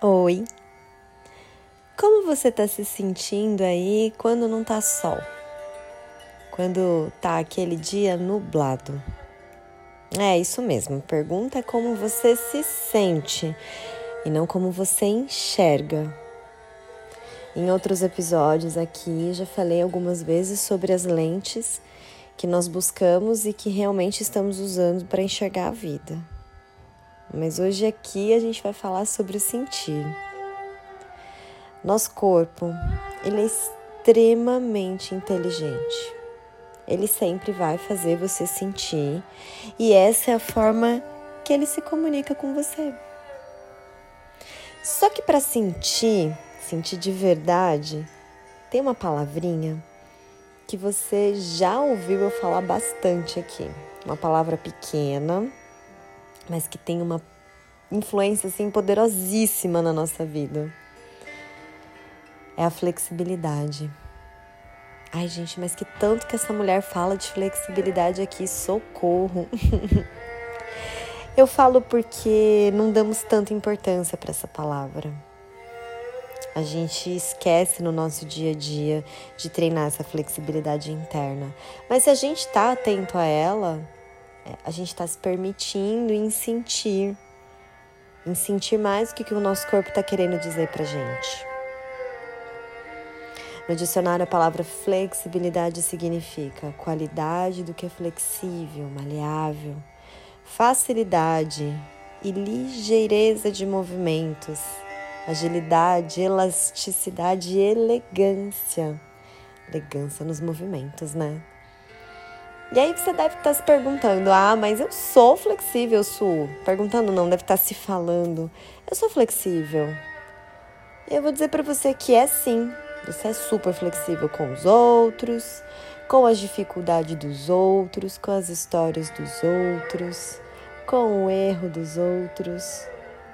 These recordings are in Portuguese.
Oi. Como você tá se sentindo aí quando não tá sol? Quando tá aquele dia nublado? É isso mesmo. Pergunta é como você se sente e não como você enxerga. Em outros episódios aqui já falei algumas vezes sobre as lentes que nós buscamos e que realmente estamos usando para enxergar a vida. Mas hoje aqui a gente vai falar sobre o sentir. Nosso corpo, ele é extremamente inteligente. Ele sempre vai fazer você sentir e essa é a forma que ele se comunica com você. Só que para sentir, sentir de verdade, tem uma palavrinha que você já ouviu eu falar bastante aqui. Uma palavra pequena, mas que tem uma influência assim poderosíssima na nossa vida. É a flexibilidade. Ai, gente, mas que tanto que essa mulher fala de flexibilidade aqui, socorro. Eu falo porque não damos tanta importância para essa palavra. A gente esquece no nosso dia a dia de treinar essa flexibilidade interna. Mas se a gente está atento a ela, a gente está se permitindo em sentir, em sentir mais o que, que o nosso corpo está querendo dizer para gente. No dicionário, a palavra flexibilidade significa qualidade do que é flexível, maleável, facilidade e ligeireza de movimentos, agilidade, elasticidade e elegância. Elegância nos movimentos, né? E aí você deve estar se perguntando: ah, mas eu sou flexível, Su. Perguntando não, deve estar se falando: eu sou flexível. Eu vou dizer para você que é sim. Você é super flexível com os outros, com as dificuldades dos outros, com as histórias dos outros, com o erro dos outros,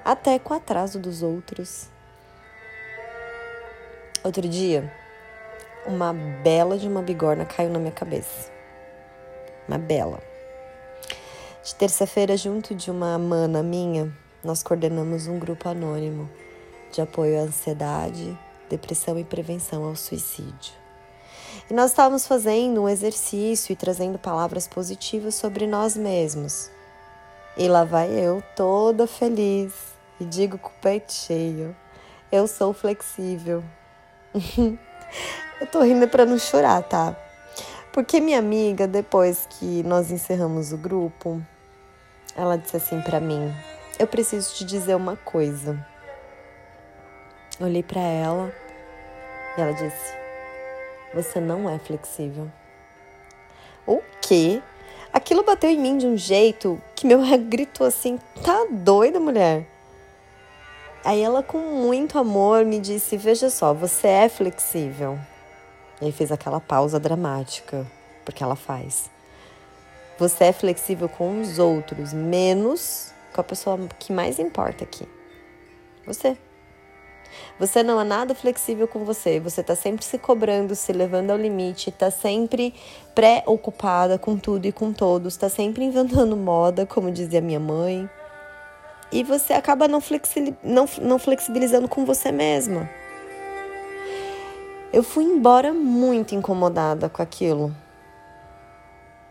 até com o atraso dos outros. Outro dia, uma bela de uma bigorna caiu na minha cabeça uma bela. De terça-feira, junto de uma mana minha, nós coordenamos um grupo anônimo de apoio à ansiedade, depressão e prevenção ao suicídio. E nós estávamos fazendo um exercício e trazendo palavras positivas sobre nós mesmos. E lá vai eu, toda feliz, e digo com o peito cheio: eu sou flexível. eu tô rindo para não chorar, tá? Porque minha amiga, depois que nós encerramos o grupo, ela disse assim para mim: "Eu preciso te dizer uma coisa". Olhei para ela e ela disse: "Você não é flexível". O quê? Aquilo bateu em mim de um jeito que meu gritou assim: "Tá doida, mulher?" Aí ela com muito amor me disse: "Veja só, você é flexível". E aí fez aquela pausa dramática, porque ela faz. Você é flexível com os outros, menos com a pessoa que mais importa aqui. Você. Você não é nada flexível com você. Você tá sempre se cobrando, se levando ao limite, tá sempre preocupada com tudo e com todos, tá sempre inventando moda, como dizia minha mãe. E você acaba não, flexi não, não flexibilizando com você mesma. Eu fui embora muito incomodada com aquilo.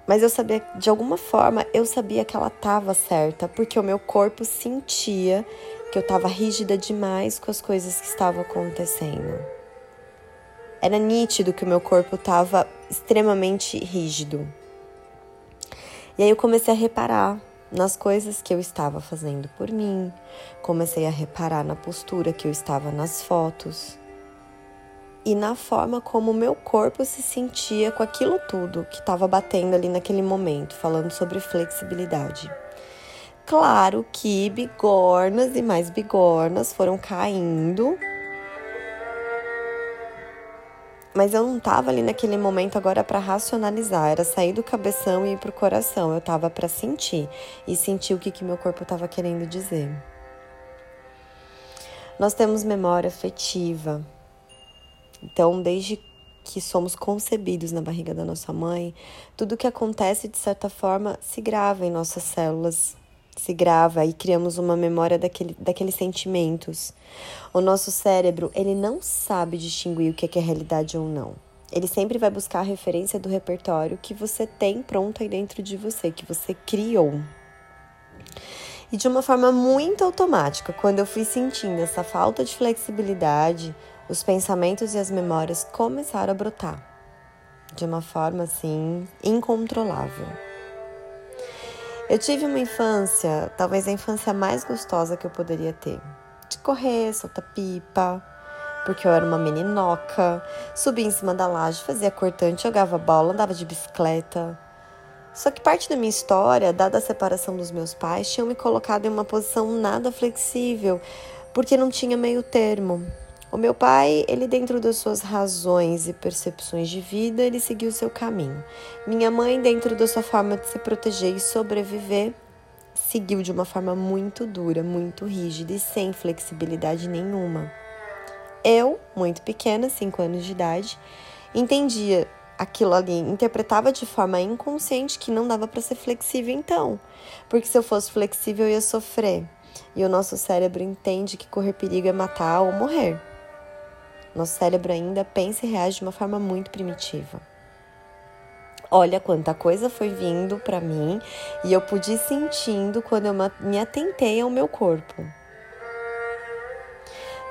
Mas eu sabia, de alguma forma, eu sabia que ela estava certa, porque o meu corpo sentia que eu estava rígida demais com as coisas que estavam acontecendo. Era nítido que o meu corpo estava extremamente rígido. E aí eu comecei a reparar nas coisas que eu estava fazendo por mim, comecei a reparar na postura que eu estava nas fotos e na forma como o meu corpo se sentia com aquilo tudo que estava batendo ali naquele momento, falando sobre flexibilidade. Claro que bigornas e mais bigornas foram caindo. Mas eu não estava ali naquele momento agora para racionalizar, era sair do cabeção e ir pro coração. Eu estava para sentir e sentir o que, que meu corpo estava querendo dizer. Nós temos memória afetiva, então, desde que somos concebidos na barriga da nossa mãe, tudo que acontece de certa forma se grava em nossas células se grava e criamos uma memória daquele, daqueles sentimentos. O nosso cérebro, ele não sabe distinguir o que é, é realidade ou não. Ele sempre vai buscar a referência do repertório que você tem pronto aí dentro de você, que você criou. E de uma forma muito automática, quando eu fui sentindo essa falta de flexibilidade, os pensamentos e as memórias começaram a brotar de uma forma assim incontrolável. Eu tive uma infância, talvez a infância mais gostosa que eu poderia ter. De correr, soltar pipa, porque eu era uma meninoca, subia em cima da laje, fazia cortante, jogava bola, andava de bicicleta. Só que parte da minha história, dada a separação dos meus pais, tinha me colocado em uma posição nada flexível, porque não tinha meio termo. O meu pai, ele dentro das suas razões e percepções de vida, ele seguiu seu caminho. Minha mãe, dentro da sua forma de se proteger e sobreviver, seguiu de uma forma muito dura, muito rígida e sem flexibilidade nenhuma. Eu, muito pequena, 5 anos de idade, entendia aquilo ali, interpretava de forma inconsciente que não dava para ser flexível então, porque se eu fosse flexível eu ia sofrer. E o nosso cérebro entende que correr perigo é matar ou morrer. Nosso cérebro ainda pensa e reage de uma forma muito primitiva. Olha quanta coisa foi vindo para mim e eu pude ir sentindo quando eu me atentei ao meu corpo.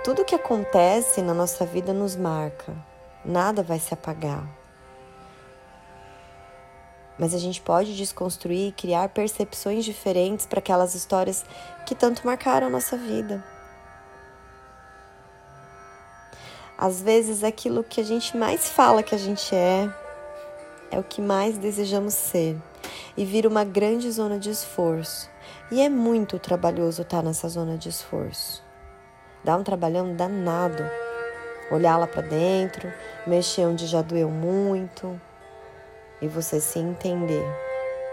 Tudo que acontece na nossa vida nos marca, nada vai se apagar. Mas a gente pode desconstruir e criar percepções diferentes para aquelas histórias que tanto marcaram a nossa vida. Às vezes, aquilo que a gente mais fala que a gente é, é o que mais desejamos ser e vira uma grande zona de esforço. E é muito trabalhoso estar nessa zona de esforço. Dá um trabalhão danado. Olhar lá para dentro, mexer onde já doeu muito e você se entender.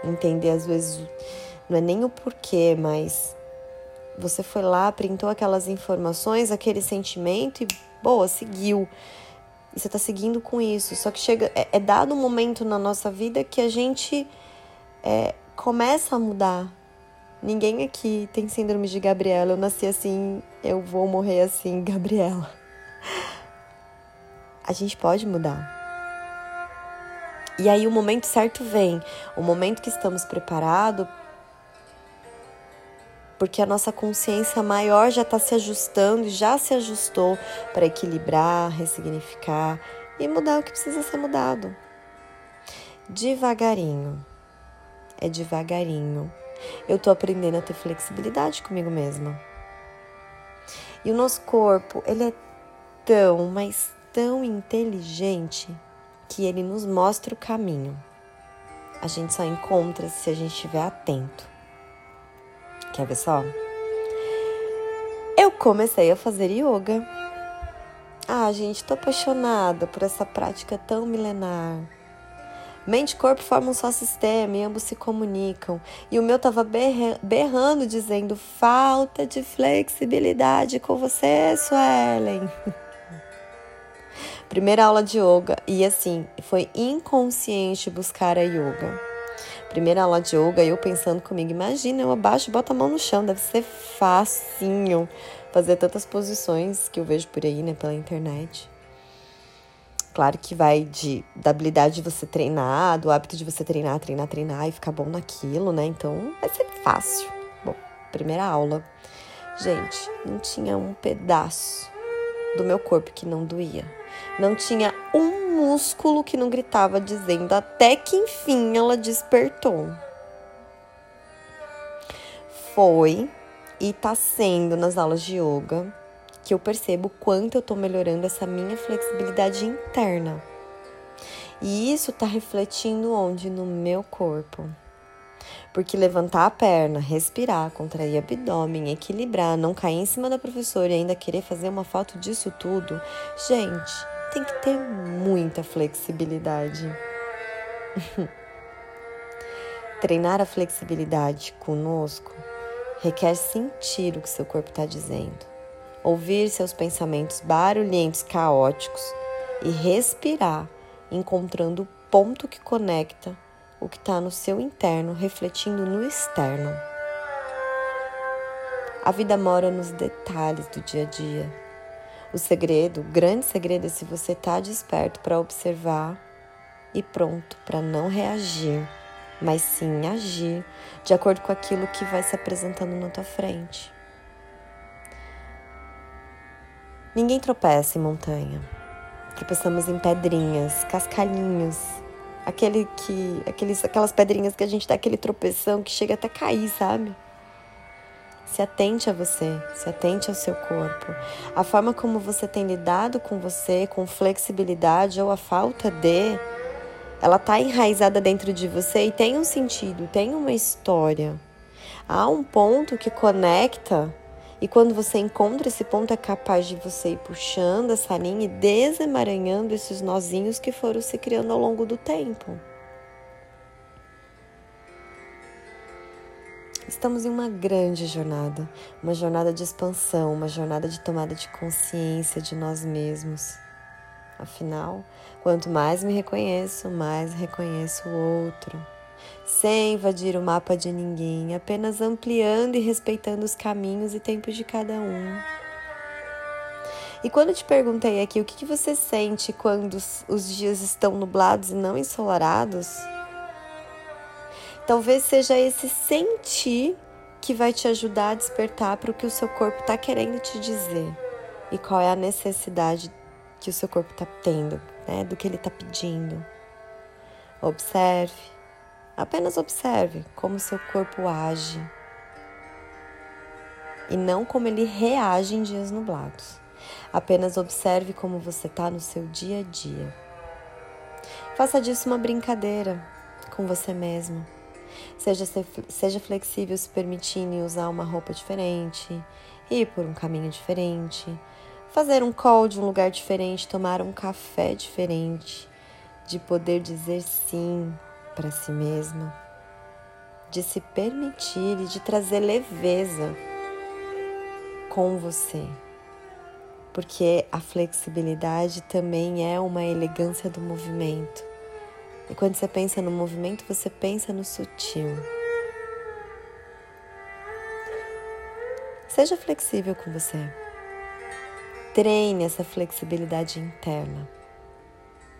Entender às vezes não é nem o porquê, mas você foi lá, printou aquelas informações, aquele sentimento e boa, seguiu. E você está seguindo com isso. Só que chega, é, é, dado um momento na nossa vida que a gente é, começa a mudar. Ninguém aqui tem síndrome de Gabriela. Eu nasci assim, eu vou morrer assim, Gabriela. A gente pode mudar. E aí o momento certo vem, o momento que estamos preparados porque a nossa consciência maior já está se ajustando, já se ajustou para equilibrar, ressignificar e mudar o que precisa ser mudado. Devagarinho. É devagarinho. Eu estou aprendendo a ter flexibilidade comigo mesma. E o nosso corpo, ele é tão, mas tão inteligente que ele nos mostra o caminho. A gente só encontra se a gente estiver atento. Quer ver só? Eu comecei a fazer yoga. Ah, gente, tô apaixonada por essa prática tão milenar. Mente e corpo formam um só sistema e ambos se comunicam. E o meu tava berrando, dizendo falta de flexibilidade com você, Suelen. Primeira aula de yoga e assim, foi inconsciente buscar a yoga. Primeira aula de yoga, eu pensando comigo, imagina, eu abaixo, boto a mão no chão, deve ser facinho fazer tantas posições que eu vejo por aí, né, pela internet. Claro que vai de, da habilidade de você treinar, do hábito de você treinar, treinar, treinar e ficar bom naquilo, né? Então vai ser fácil. Bom, primeira aula. Gente, não tinha um pedaço do meu corpo que não doía. Não tinha um músculo que não gritava dizendo, até que enfim ela despertou. Foi e tá sendo nas aulas de yoga que eu percebo quanto eu tô melhorando essa minha flexibilidade interna. E isso tá refletindo onde? No meu corpo. Porque levantar a perna, respirar, contrair abdômen, equilibrar, não cair em cima da professora e ainda querer fazer uma foto disso tudo, gente, tem que ter muita flexibilidade. Treinar a flexibilidade conosco requer sentir o que seu corpo está dizendo, ouvir seus pensamentos barulhentos, caóticos e respirar, encontrando o ponto que conecta o que está no seu interno refletindo no externo. A vida mora nos detalhes do dia a dia. O segredo, o grande segredo é se você está desperto para observar e pronto para não reagir, mas sim agir de acordo com aquilo que vai se apresentando na tua frente. Ninguém tropeça em montanha. Tropeçamos em pedrinhas, cascalhinhos, aquele que, aqueles, aquelas pedrinhas que a gente dá aquele tropeção que chega até cair, sabe? Se atente a você, se atente ao seu corpo. A forma como você tem lidado com você, com flexibilidade ou a falta de, ela está enraizada dentro de você e tem um sentido, tem uma história. Há um ponto que conecta e quando você encontra esse ponto é capaz de você ir puxando essa linha e desemaranhando esses nozinhos que foram se criando ao longo do tempo. Estamos em uma grande jornada, uma jornada de expansão, uma jornada de tomada de consciência de nós mesmos. Afinal, quanto mais me reconheço, mais reconheço o outro. Sem invadir o mapa de ninguém, apenas ampliando e respeitando os caminhos e tempos de cada um. E quando te perguntei aqui o que você sente quando os dias estão nublados e não ensolarados, Talvez seja esse sentir que vai te ajudar a despertar para o que o seu corpo está querendo te dizer e qual é a necessidade que o seu corpo está tendo, né? do que ele está pedindo. Observe, apenas observe como seu corpo age e não como ele reage em dias nublados. Apenas observe como você está no seu dia a dia. Faça disso uma brincadeira com você mesmo. Seja, seja flexível, se permitindo usar uma roupa diferente, ir por um caminho diferente, fazer um call de um lugar diferente, tomar um café diferente, de poder dizer sim para si mesma, de se permitir e de trazer leveza com você. Porque a flexibilidade também é uma elegância do movimento. E quando você pensa no movimento, você pensa no sutil. Seja flexível com você. Treine essa flexibilidade interna.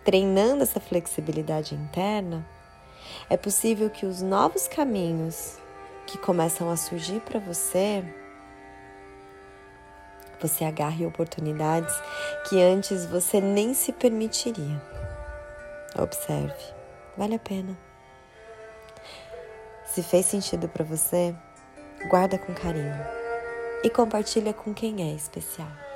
Treinando essa flexibilidade interna, é possível que os novos caminhos que começam a surgir para você, você agarre oportunidades que antes você nem se permitiria. Observe. Vale a pena. Se fez sentido para você, guarda com carinho e compartilha com quem é especial.